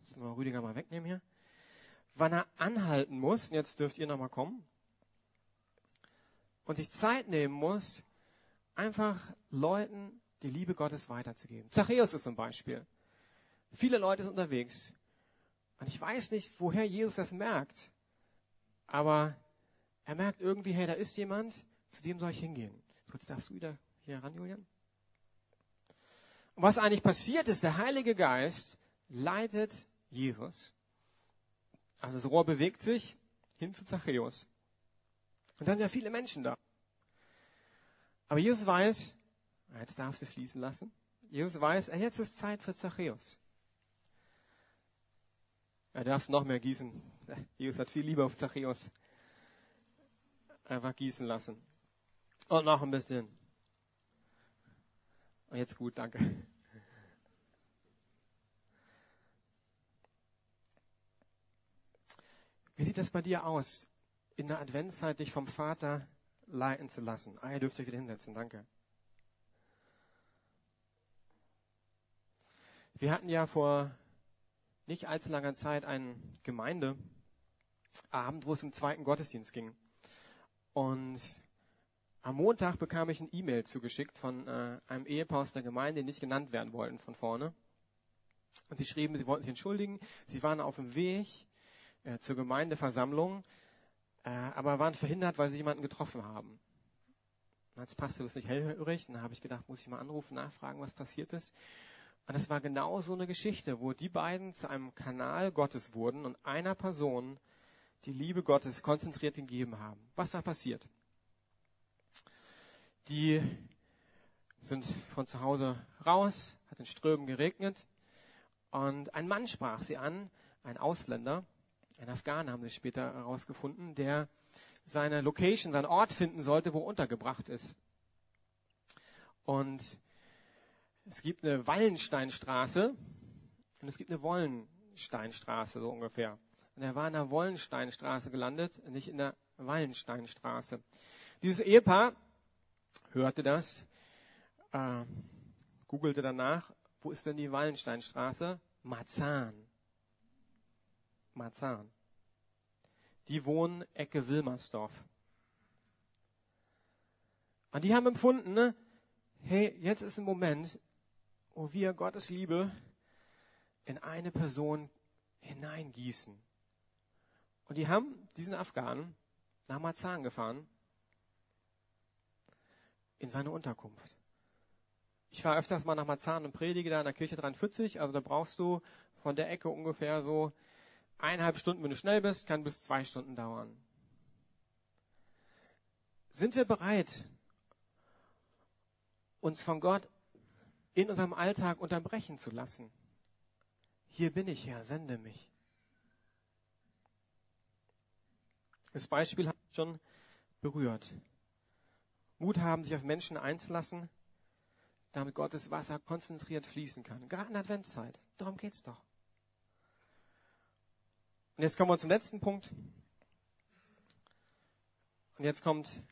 das mal Rüdiger mal wegnehmen hier, wann er anhalten muss, und jetzt dürft ihr nochmal kommen, und sich Zeit nehmen muss, einfach Leuten die Liebe Gottes weiterzugeben. Zachäus ist zum Beispiel. Viele Leute sind unterwegs. Und ich weiß nicht, woher Jesus das merkt. Aber er merkt irgendwie, hey, da ist jemand, zu dem soll ich hingehen. Jetzt darfst du wieder hier ran, Julian. Und was eigentlich passiert ist, der Heilige Geist leitet Jesus. Also das Rohr bewegt sich hin zu Zachäus. Und dann sind ja viele Menschen da. Aber Jesus weiß, jetzt darfst du fließen lassen. Jesus weiß, jetzt ist Zeit für Zachäus. Er darf noch mehr gießen. Jesus hat viel Liebe auf Zachäus. Einfach gießen lassen. Und noch ein bisschen. Und jetzt gut, danke. Wie sieht das bei dir aus, in der Adventszeit dich vom Vater leiten zu lassen? Ah, ihr dürft euch wieder hinsetzen, danke. Wir hatten ja vor nicht allzu langer Zeit einen Gemeindeabend, wo es im zweiten Gottesdienst ging. Und am Montag bekam ich ein E-Mail zugeschickt von äh, einem Ehepaar aus der Gemeinde, die nicht genannt werden wollten von vorne. Und sie schrieben, sie wollten sich entschuldigen. Sie waren auf dem Weg äh, zur Gemeindeversammlung, äh, aber waren verhindert, weil sie jemanden getroffen haben. Als Pastor ist nicht hellhörig. Dann habe ich gedacht, muss ich mal anrufen, nachfragen, was passiert ist. Und das war genau so eine Geschichte, wo die beiden zu einem Kanal Gottes wurden und einer Person die Liebe Gottes konzentriert gegeben haben. Was war passiert? Die sind von zu Hause raus, hat in Strömen geregnet und ein Mann sprach sie an, ein Ausländer, ein Afghaner haben sie später herausgefunden, der seine Location, seinen Ort finden sollte, wo er untergebracht ist. Und es gibt eine Wallensteinstraße und es gibt eine Wollensteinstraße, so ungefähr. Und er war in der Wollensteinstraße gelandet, nicht in der Wallensteinstraße. Dieses Ehepaar hörte das, äh, googelte danach, wo ist denn die Wallensteinstraße? Marzahn. Marzahn. Die wohnen Ecke Wilmersdorf. Und die haben empfunden, ne, hey, jetzt ist ein Moment, wo wir Gottes Liebe in eine Person hineingießen. Und die haben diesen Afghanen nach Marzahn gefahren in seine Unterkunft. Ich fahre öfters mal nach Marzahn und predige da in der Kirche 43, also da brauchst du von der Ecke ungefähr so eineinhalb Stunden, wenn du schnell bist, kann bis zwei Stunden dauern. Sind wir bereit, uns von Gott in unserem Alltag unterbrechen zu lassen? Hier bin ich, Herr, sende mich. Das Beispiel habe ich schon berührt. Mut haben, sich auf Menschen einzulassen, damit Gottes Wasser konzentriert fließen kann. Gerade in der Adventszeit. Darum geht's doch. Und jetzt kommen wir zum letzten Punkt. Und jetzt kommt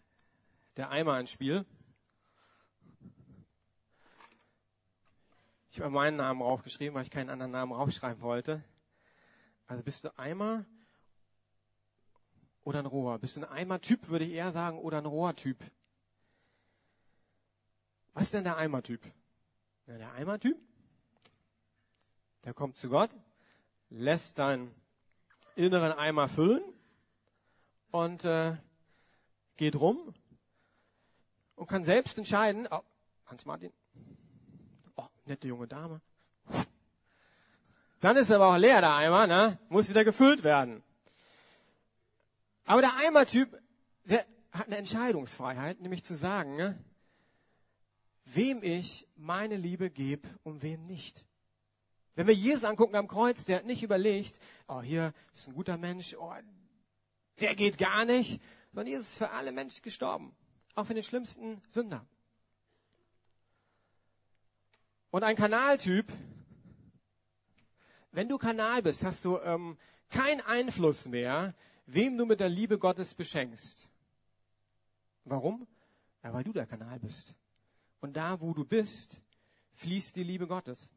der Eimer ins Spiel. Ich habe meinen Namen draufgeschrieben, weil ich keinen anderen Namen draufschreiben wollte. Also bist du Eimer oder ein Rohr? Bist du ein Eimer-Typ, würde ich eher sagen, oder ein Rohrtyp? Was ist denn der Eimer-Typ? Ja, der Eimer-Typ, der kommt zu Gott, lässt seinen inneren Eimer füllen und äh, geht rum und kann selbst entscheiden, oh, Hans-Martin, nette junge Dame. Dann ist aber auch leer, der Eimer, ne? muss wieder gefüllt werden. Aber der Eimertyp, der hat eine Entscheidungsfreiheit, nämlich zu sagen, ne, wem ich meine Liebe gebe und wem nicht. Wenn wir Jesus angucken am Kreuz, der hat nicht überlegt, oh, hier ist ein guter Mensch, oh, der geht gar nicht, sondern Jesus ist für alle Menschen gestorben. Auch für den schlimmsten Sünder. Und ein Kanaltyp, wenn du Kanal bist, hast du ähm, keinen Einfluss mehr, wem du mit der Liebe Gottes beschenkst. Warum? Ja, weil du der Kanal bist. Und da, wo du bist, fließt die Liebe Gottes.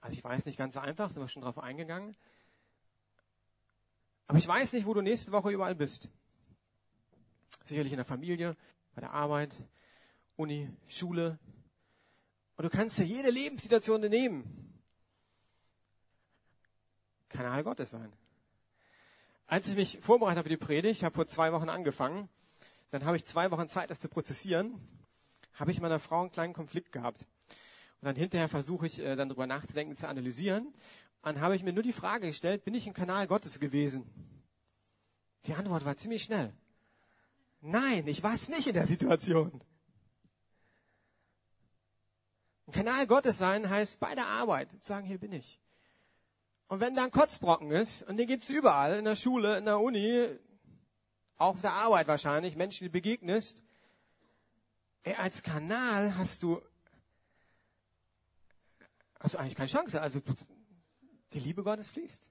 Also ich weiß nicht ganz einfach, sind wir schon drauf eingegangen. Aber ich weiß nicht, wo du nächste Woche überall bist. Sicherlich in der Familie, bei der Arbeit, Uni, Schule. Und du kannst dir jede Lebenssituation nehmen. Kanal Gottes sein. Als ich mich vorbereitet habe für die Predigt, ich habe vor zwei Wochen angefangen, dann habe ich zwei Wochen Zeit, das zu prozessieren, habe ich meiner Frau einen kleinen Konflikt gehabt. Und dann hinterher versuche ich äh, dann drüber nachzudenken, zu analysieren. Dann habe ich mir nur die Frage gestellt, bin ich im Kanal Gottes gewesen? Die Antwort war ziemlich schnell. Nein, ich war es nicht in der Situation. Ein Kanal Gottes sein heißt bei der Arbeit sagen, hier bin ich. Und wenn da ein Kotzbrocken ist, und den gibt's überall, in der Schule, in der Uni, auch auf der Arbeit wahrscheinlich, Menschen, die begegnest, ey, als Kanal hast du, hast du eigentlich keine Chance. Also die Liebe Gottes fließt.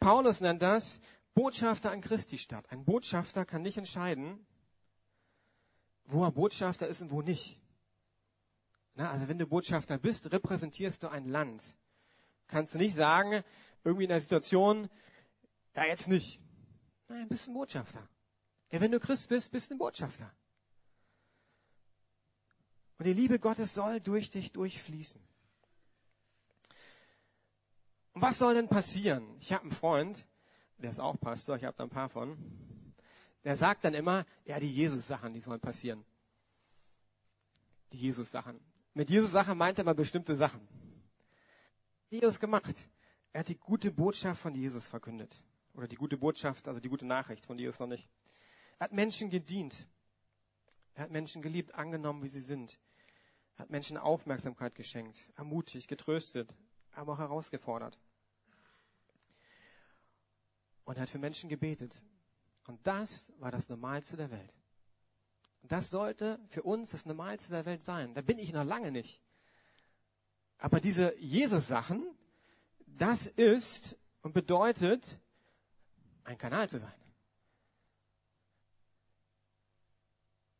Paulus nennt das Botschafter an Christi Stadt. Ein Botschafter kann nicht entscheiden, wo er Botschafter ist und wo nicht. Na, also wenn du Botschafter bist, repräsentierst du ein Land. Kannst du nicht sagen, irgendwie in der Situation, ja jetzt nicht. Nein, bist ein Botschafter. Ja, wenn du Christ bist, bist du ein Botschafter. Und die Liebe Gottes soll durch dich durchfließen. Und was soll denn passieren? Ich habe einen Freund, der ist auch Pastor, ich habe da ein paar von, der sagt dann immer, ja, die Jesus-Sachen, die sollen passieren. Die Jesus-Sachen. Mit Jesus-Sachen meint er mal bestimmte Sachen. Jesus gemacht. Er hat die gute Botschaft von Jesus verkündet. Oder die gute Botschaft, also die gute Nachricht von Jesus noch nicht. Er hat Menschen gedient. Er hat Menschen geliebt, angenommen, wie sie sind. Er hat Menschen Aufmerksamkeit geschenkt, ermutigt, getröstet, aber auch herausgefordert. Und er hat für Menschen gebetet. Und das war das Normalste der Welt. Und das sollte für uns das Normalste der Welt sein. Da bin ich noch lange nicht. Aber diese Jesus-Sachen, das ist und bedeutet, ein Kanal zu sein.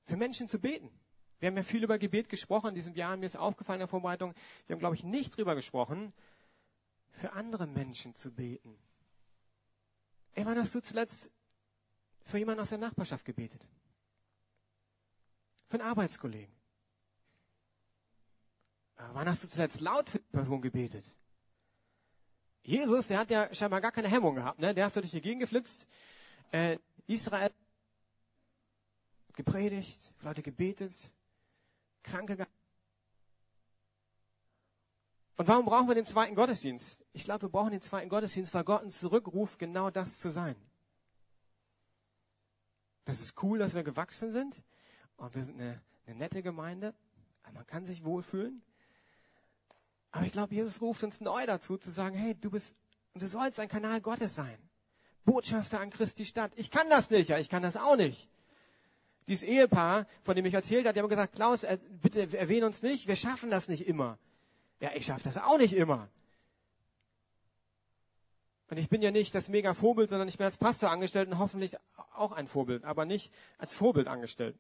Für Menschen zu beten. Wir haben ja viel über Gebet gesprochen in diesem Jahr. Mir ist aufgefallen in der Vorbereitung, wir haben, glaube ich, nicht drüber gesprochen, für andere Menschen zu beten. Ey, wann hast du zuletzt für jemanden aus der Nachbarschaft gebetet? Für einen Arbeitskollegen? Äh, wann hast du zuletzt laut für die Person gebetet? Jesus, der hat ja scheinbar gar keine Hemmung gehabt, ne? Der ist durch die Gegend geflitzt. Äh, Israel gepredigt, für Leute gebetet, Kranke gehabt. Und warum brauchen wir den zweiten Gottesdienst? Ich glaube, wir brauchen den zweiten Gottesdienst, weil Gott uns zurückruft, genau das zu sein. Das ist cool, dass wir gewachsen sind und wir sind eine, eine nette Gemeinde. Man kann sich wohlfühlen. Aber ich glaube, Jesus ruft uns neu dazu, zu sagen, hey, du bist, du sollst ein Kanal Gottes sein. Botschafter an Christi Stadt. Ich kann das nicht, ja, ich kann das auch nicht. Dieses Ehepaar, von dem ich erzählt habe, die haben gesagt, Klaus, bitte erwähne uns nicht, wir schaffen das nicht immer. Ja, ich schaffe das auch nicht immer. Und ich bin ja nicht das mega Vorbild, sondern ich bin als Pastor angestellt und hoffentlich auch ein Vorbild, aber nicht als Vorbild angestellt.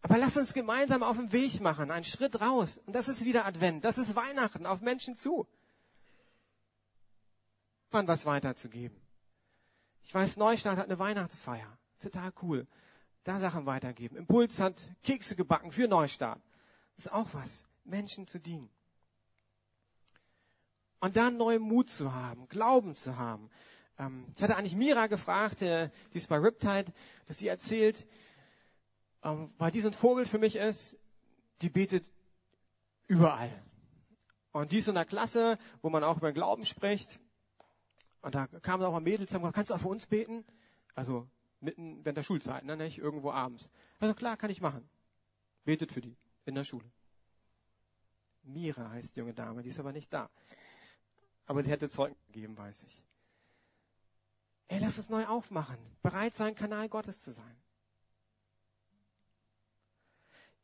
Aber lass uns gemeinsam auf den Weg machen, einen Schritt raus. Und das ist wieder Advent, das ist Weihnachten, auf Menschen zu. Man was weiterzugeben. Ich weiß, Neustadt hat eine Weihnachtsfeier. Total cool. Da Sachen weitergeben. Impuls hat Kekse gebacken für Neustart ist auch was, Menschen zu dienen. Und dann neuen Mut zu haben, Glauben zu haben. Ähm, ich hatte eigentlich Mira gefragt, äh, die ist bei Riptide, dass sie erzählt, ähm, weil die so ein Vorbild für mich ist, die betet überall. Und die ist in einer Klasse, wo man auch über Glauben spricht. Und da kamen auch mal Mädels, haben kannst du auch für uns beten? Also mitten während der Schulzeit, ne, nicht irgendwo abends. Also klar, kann ich machen. Betet für die in der Schule. Mira heißt die junge Dame, die ist aber nicht da. Aber sie hätte Zeugen gegeben, weiß ich. Ey, lass uns neu aufmachen. Bereit sein, Kanal Gottes zu sein.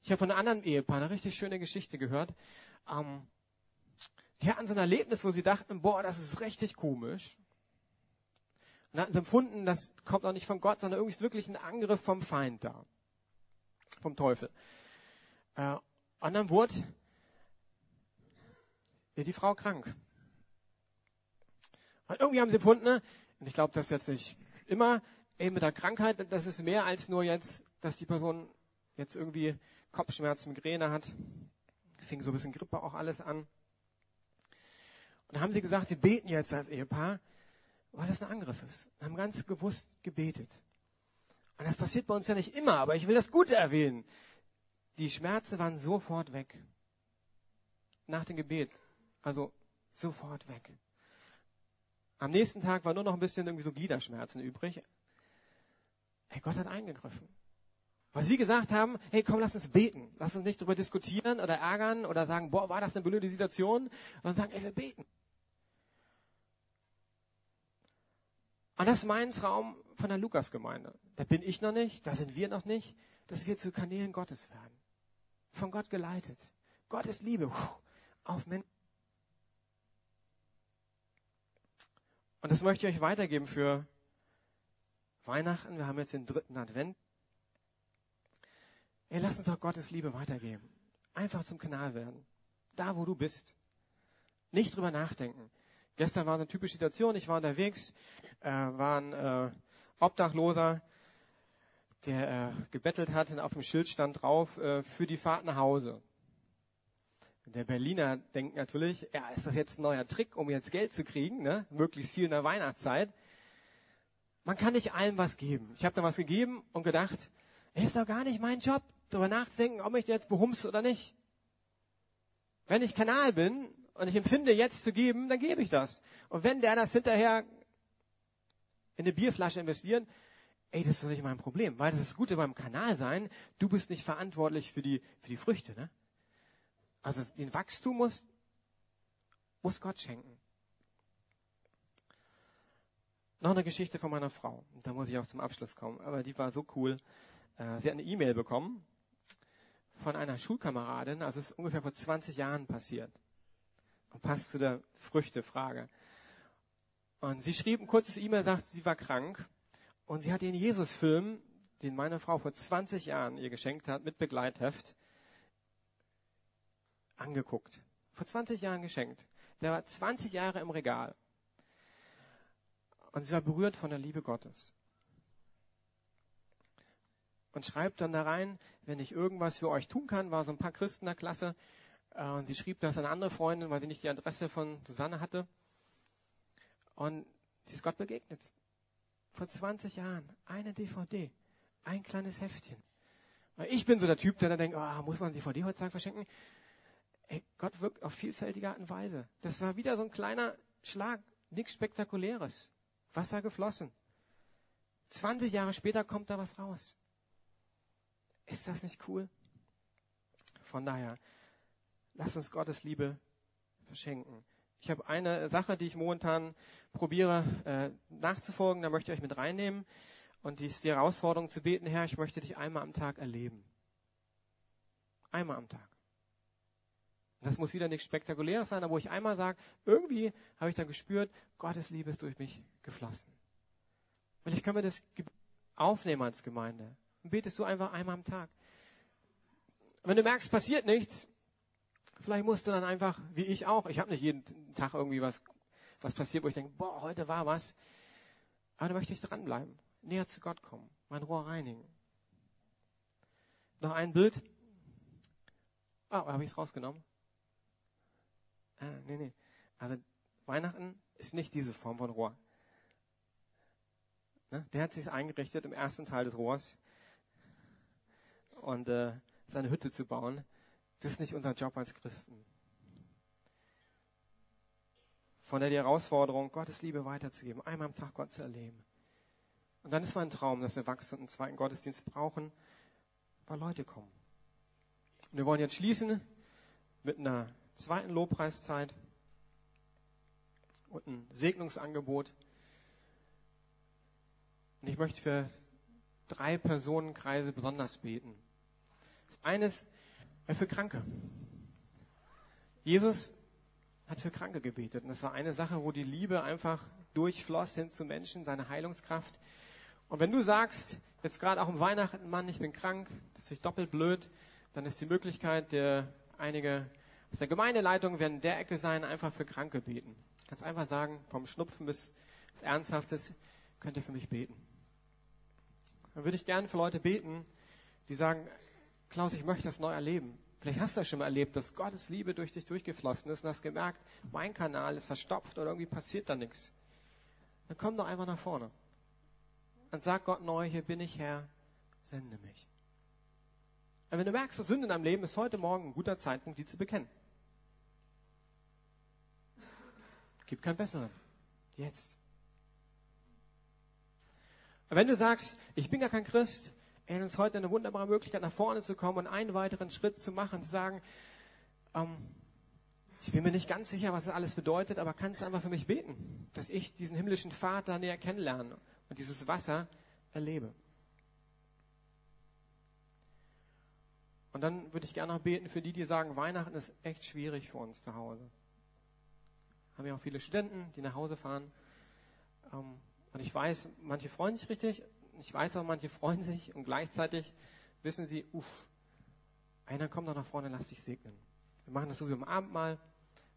Ich habe von einem anderen Ehepaar eine richtig schöne Geschichte gehört. Ähm, die hatten so ein Erlebnis, wo sie dachten, boah, das ist richtig komisch. Und hatten empfunden, das kommt auch nicht von Gott, sondern irgendwie ist wirklich ein Angriff vom Feind da. Vom Teufel. Äh, und dann wurde die Frau krank. Und irgendwie haben sie empfunden, ne, und ich glaube, das ist jetzt nicht immer, eben mit der Krankheit, das ist mehr als nur jetzt, dass die Person jetzt irgendwie Kopfschmerzen, Migräne hat. Fing so ein bisschen Grippe auch alles an. Und haben sie gesagt, sie beten jetzt als Ehepaar, weil das ein Angriff ist. Wir haben ganz gewusst gebetet. Und das passiert bei uns ja nicht immer, aber ich will das Gute erwähnen. Die Schmerzen waren sofort weg. Nach dem Gebet. Also sofort weg. Am nächsten Tag war nur noch ein bisschen irgendwie so Gliederschmerzen übrig. Hey, Gott hat eingegriffen. Weil sie gesagt haben, hey, komm, lass uns beten. Lass uns nicht darüber diskutieren oder ärgern oder sagen, boah, war das eine blöde Situation? Sondern sagen, ey, wir beten. Und das ist mein Traum von der Lukasgemeinde. Da bin ich noch nicht, da sind wir noch nicht, dass wir zu Kanälen Gottes werden. Von Gott geleitet. Gottes Liebe auf Menschen. Und das möchte ich euch weitergeben für Weihnachten. Wir haben jetzt den dritten Advent. Ey, lass uns doch Gottes Liebe weitergeben. Einfach zum Kanal werden. Da, wo du bist. Nicht drüber nachdenken. Gestern war eine typische Situation. Ich war unterwegs, äh, war ein äh, Obdachloser, der äh, gebettelt hat und auf dem Schild stand drauf, äh, für die Fahrt nach Hause. Der Berliner denkt natürlich, ja, ist das jetzt ein neuer Trick, um jetzt Geld zu kriegen, ne? möglichst viel in der Weihnachtszeit. Man kann nicht allem was geben. Ich habe da was gegeben und gedacht, ist doch gar nicht mein Job, darüber nachzudenken, ob ich jetzt behumst oder nicht. Wenn ich Kanal bin und ich empfinde, jetzt zu geben, dann gebe ich das. Und wenn der das hinterher in eine Bierflasche investieren, ey, das ist doch nicht mein Problem, weil das ist Gute beim Kanal sein. Du bist nicht verantwortlich für die, für die Früchte, ne? Also den Wachstum muss, muss Gott schenken. Noch eine Geschichte von meiner Frau. Da muss ich auch zum Abschluss kommen. Aber die war so cool. Äh, sie hat eine E-Mail bekommen von einer Schulkameradin. Also es ist ungefähr vor 20 Jahren passiert. Und passt zu der Früchtefrage. Und sie schrieb ein kurzes E-Mail, sagt, sie war krank. Und sie hat den Jesus-Film, den meine Frau vor 20 Jahren ihr geschenkt hat, mit Begleitheft, angeguckt. Vor 20 Jahren geschenkt. Der war 20 Jahre im Regal. Und sie war berührt von der Liebe Gottes. Und schreibt dann da rein, wenn ich irgendwas für euch tun kann, war so ein paar Christen der Klasse. Äh, und sie schrieb das an andere Freundin, weil sie nicht die Adresse von Susanne hatte. Und sie ist Gott begegnet. Vor 20 Jahren. Eine DVD. Ein kleines Heftchen. Ich bin so der Typ, der dann denkt, oh, muss man DVD heutzutage verschenken? Ey, Gott wirkt auf vielfältige Art und Weise. Das war wieder so ein kleiner Schlag, nichts Spektakuläres. Wasser geflossen. 20 Jahre später kommt da was raus. Ist das nicht cool? Von daher, lass uns Gottes Liebe verschenken. Ich habe eine Sache, die ich momentan probiere äh, nachzufolgen, da möchte ich euch mit reinnehmen. Und die ist die Herausforderung zu beten, Herr, ich möchte dich einmal am Tag erleben. Einmal am Tag. Das muss wieder nichts Spektakuläres sein, aber wo ich einmal sage, irgendwie habe ich dann gespürt, Gottes Liebe ist durch mich geflossen. Vielleicht können wir das aufnehmen als Gemeinde. Und betest du einfach einmal am Tag. Wenn du merkst, passiert nichts, vielleicht musst du dann einfach, wie ich auch, ich habe nicht jeden Tag irgendwie was, was passiert, wo ich denke, boah, heute war was. Aber da möchte ich dranbleiben, näher zu Gott kommen, mein Rohr reinigen. Noch ein Bild. Ah, habe ich es rausgenommen? Ah, nee, nee. Also Weihnachten ist nicht diese Form von Rohr. Ne? Der hat sich eingerichtet im ersten Teil des Rohrs und äh, seine Hütte zu bauen. Das ist nicht unser Job als Christen. Von der die Herausforderung, Gottes Liebe weiterzugeben, einmal am Tag Gott zu erleben. Und dann ist mein Traum, dass wir wachsen und einen zweiten Gottesdienst brauchen, weil Leute kommen. wir wollen jetzt schließen mit einer zweiten Lobpreiszeit und ein Segnungsangebot. Und ich möchte für drei Personenkreise besonders beten. Das eine ist für Kranke. Jesus hat für Kranke gebetet. Und das war eine Sache, wo die Liebe einfach durchfloss hin zu Menschen, seine Heilungskraft. Und wenn du sagst, jetzt gerade auch um Weihnachten, Mann, ich bin krank, das ist doppelt blöd, dann ist die Möglichkeit, der einige aus der Gemeindeleitung werden in der Ecke sein, einfach für Kranke beten. Kannst einfach sagen, vom Schnupfen bis was Ernsthaftes, könnt ihr für mich beten. Dann würde ich gerne für Leute beten, die sagen, Klaus, ich möchte das neu erleben. Vielleicht hast du das schon mal erlebt, dass Gottes Liebe durch dich durchgeflossen ist und hast gemerkt, mein Kanal ist verstopft oder irgendwie passiert da nichts. Dann komm doch einfach nach vorne. Und sag Gott neu, hier bin ich Herr, sende mich. Und wenn du merkst, dass Sünde in deinem Leben ist heute Morgen ein guter Zeitpunkt, die zu bekennen. Gibt keinen besseren. Jetzt. Wenn du sagst, ich bin gar kein Christ, ey, dann ist heute eine wunderbare Möglichkeit, nach vorne zu kommen und einen weiteren Schritt zu machen, zu sagen, ähm, ich bin mir nicht ganz sicher, was das alles bedeutet, aber kannst du einfach für mich beten, dass ich diesen himmlischen Vater näher kennenlerne und dieses Wasser erlebe. Und dann würde ich gerne noch beten für die, die sagen, Weihnachten ist echt schwierig für uns zu Hause. Haben ja auch viele Studenten, die nach Hause fahren. Ähm, und ich weiß, manche freuen sich richtig. Ich weiß auch, manche freuen sich und gleichzeitig wissen sie, uff, einer kommt doch nach vorne, lass dich segnen. Wir machen das so wie am Abendmahl,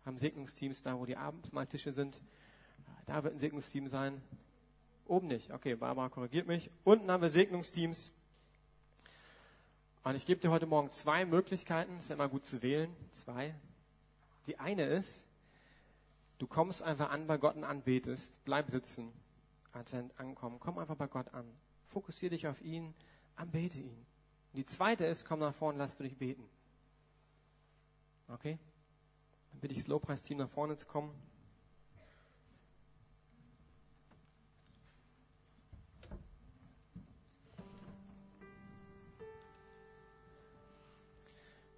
haben Segnungsteams da, wo die Abendmahltische sind. Da wird ein Segnungsteam sein. Oben nicht. Okay, Barbara korrigiert mich. Unten haben wir Segnungsteams. Und ich gebe dir heute Morgen zwei Möglichkeiten. Ist ja immer gut zu wählen. Zwei. Die eine ist, du kommst einfach an bei Gott und anbetest. Bleib sitzen. Advent ankommen. Komm einfach bei Gott an. Fokussiere dich auf ihn. Anbete ihn. Und die zweite ist, komm nach vorne, lass für dich beten. Okay? Dann bitte ich das Lobpreisteam nach vorne zu kommen.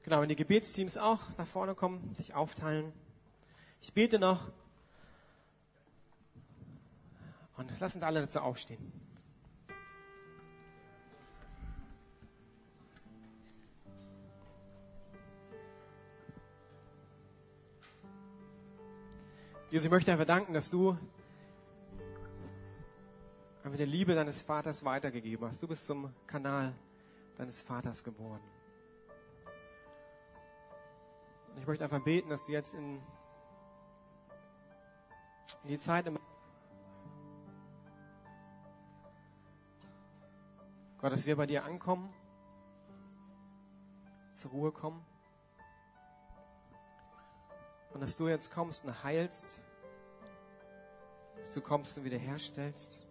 Genau, wenn die Gebetsteams auch nach vorne kommen, sich aufteilen. Ich bete noch. Und lassen alle dazu aufstehen. Jesus, ich möchte einfach danken, dass du einfach der Liebe deines Vaters weitergegeben hast. Du bist zum Kanal deines Vaters geworden. Und ich möchte einfach beten, dass du jetzt in, in die Zeit im Gott, dass wir bei dir ankommen, zur Ruhe kommen und dass du jetzt kommst und heilst, dass du kommst und wiederherstellst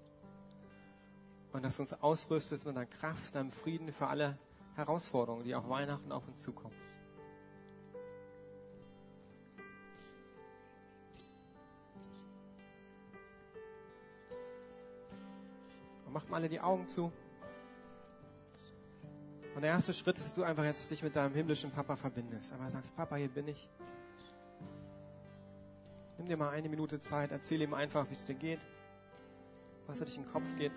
und dass du uns ausrüstest mit deiner Kraft, deinem Frieden für alle Herausforderungen, die auch Weihnachten auf uns zukommen. Macht mal alle die Augen zu. Und der erste Schritt ist, dass du einfach jetzt dich mit deinem himmlischen Papa verbindest. Aber sagst, Papa, hier bin ich. Nimm dir mal eine Minute Zeit, erzähl ihm einfach, wie es dir geht, was er durch den Kopf geht.